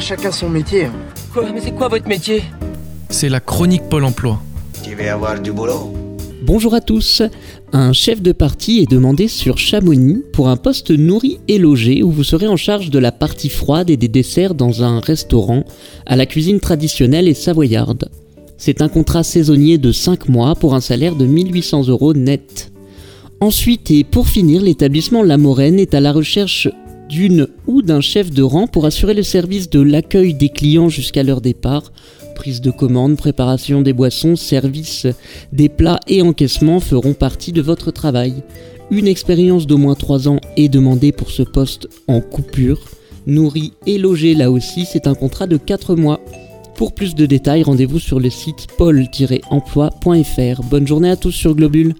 Chacun son métier. hein. Quoi Mais c'est quoi votre métier? C'est la chronique Pôle emploi. Tu vas avoir du boulot Bonjour à tous. Un chef de parti est demandé sur Chamonix pour un poste nourri et logé où vous serez en charge de la partie froide et des desserts dans un restaurant à la cuisine traditionnelle et savoyarde. C'est un contrat saisonnier de 5 mois pour un salaire de 1800 euros net. Ensuite et pour finir, l'établissement La Moraine est à la recherche d'une ou d'un chef de rang pour assurer le service de l'accueil des clients jusqu'à leur départ. Prise de commande, préparation des boissons, service des plats et encaissement feront partie de votre travail. Une expérience d'au moins 3 ans est demandée pour ce poste en coupure. Nourri et logé là aussi, c'est un contrat de 4 mois. Pour plus de détails, rendez-vous sur le site pôle-emploi.fr. Bonne journée à tous sur Globule.